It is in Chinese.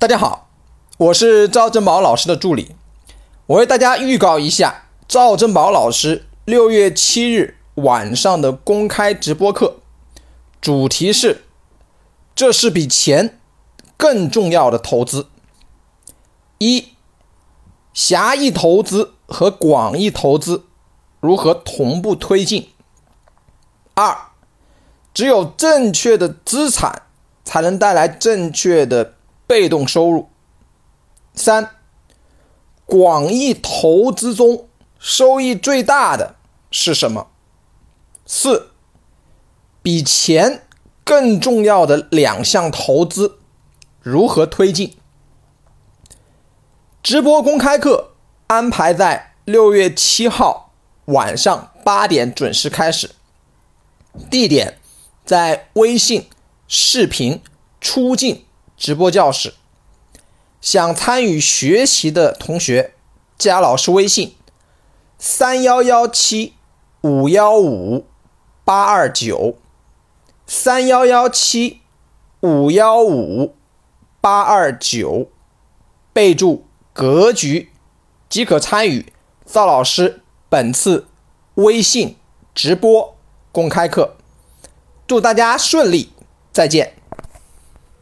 大家好，我是赵正宝老师的助理。我为大家预告一下赵正宝老师六月七日晚上的公开直播课，主题是：这是比钱更重要的投资。一、狭义投资和广义投资如何同步推进？二、只有正确的资产才能带来正确的。被动收入。三，广义投资中收益最大的是什么？四，比钱更重要的两项投资如何推进？直播公开课安排在六月七号晚上八点准时开始，地点在微信视频出镜。直播教室，想参与学习的同学，加老师微信：三幺幺七五幺五八二九，三幺幺七五幺五八二九，备注“格局”即可参与赵老师本次微信直播公开课。祝大家顺利，再见。